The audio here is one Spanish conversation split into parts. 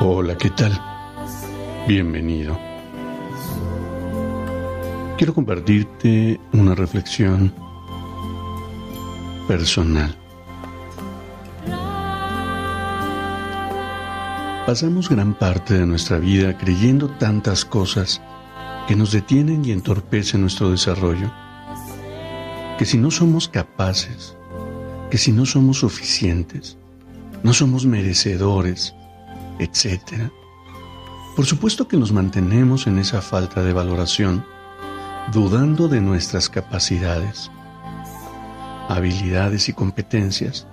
Hola, ¿qué tal? Bienvenido. Quiero compartirte una reflexión personal. Pasamos gran parte de nuestra vida creyendo tantas cosas que nos detienen y entorpecen nuestro desarrollo, que si no somos capaces, que si no somos suficientes, no somos merecedores, etc. Por supuesto que nos mantenemos en esa falta de valoración, dudando de nuestras capacidades, habilidades y competencias.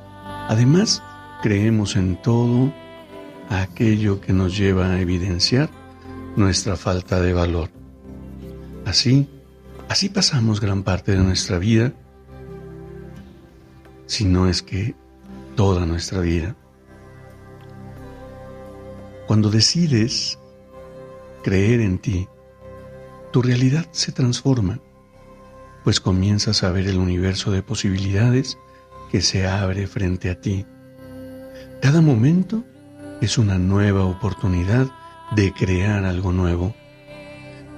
Además, creemos en todo aquello que nos lleva a evidenciar nuestra falta de valor. Así, así pasamos gran parte de nuestra vida, si no es que toda nuestra vida. Cuando decides creer en ti, tu realidad se transforma, pues comienzas a ver el universo de posibilidades que se abre frente a ti. Cada momento es una nueva oportunidad de crear algo nuevo.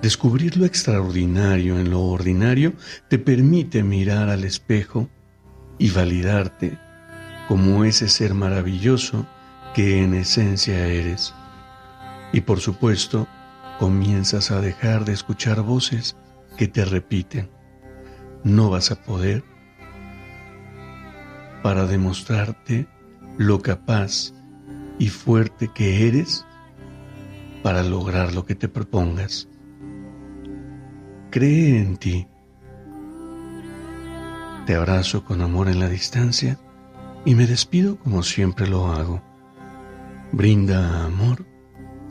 Descubrir lo extraordinario en lo ordinario te permite mirar al espejo y validarte como ese ser maravilloso que en esencia eres. Y por supuesto, comienzas a dejar de escuchar voces que te repiten, no vas a poder para demostrarte lo capaz y fuerte que eres para lograr lo que te propongas. Cree en ti. Te abrazo con amor en la distancia y me despido como siempre lo hago. Brinda amor